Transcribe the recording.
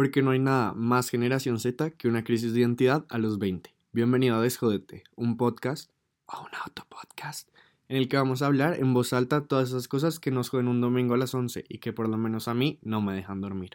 porque no hay nada más generación Z que una crisis de identidad a los 20. Bienvenido a Desjodete, un podcast o un autopodcast en el que vamos a hablar en voz alta todas esas cosas que nos joden un domingo a las 11 y que por lo menos a mí no me dejan dormir.